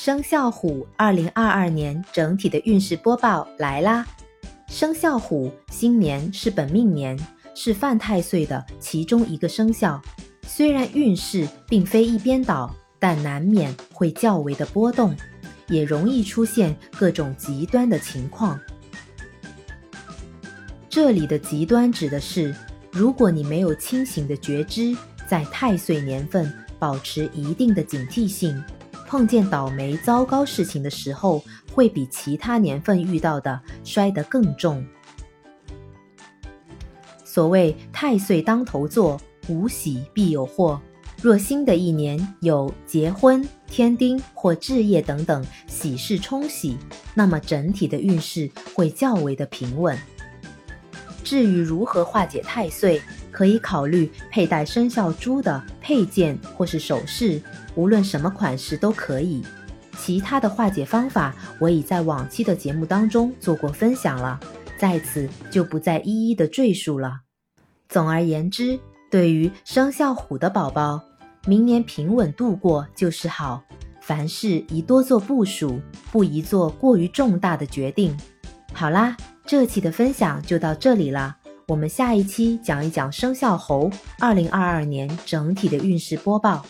生肖虎二零二二年整体的运势播报来啦！生肖虎新年是本命年，是犯太岁的其中一个生肖。虽然运势并非一边倒，但难免会较为的波动，也容易出现各种极端的情况。这里的极端指的是，如果你没有清醒的觉知，在太岁年份保持一定的警惕性。碰见倒霉糟糕事情的时候，会比其他年份遇到的摔得更重。所谓太岁当头坐，无喜必有祸。若新的一年有结婚、添丁或置业等等喜事冲喜，那么整体的运势会较为的平稳。至于如何化解太岁，可以考虑佩戴生肖猪的配件或是首饰。无论什么款式都可以，其他的化解方法我已在往期的节目当中做过分享了，在此就不再一一的赘述了。总而言之，对于生肖虎的宝宝，明年平稳度过就是好，凡事宜多做部署，不宜做过于重大的决定。好啦，这期的分享就到这里了，我们下一期讲一讲生肖猴二零二二年整体的运势播报。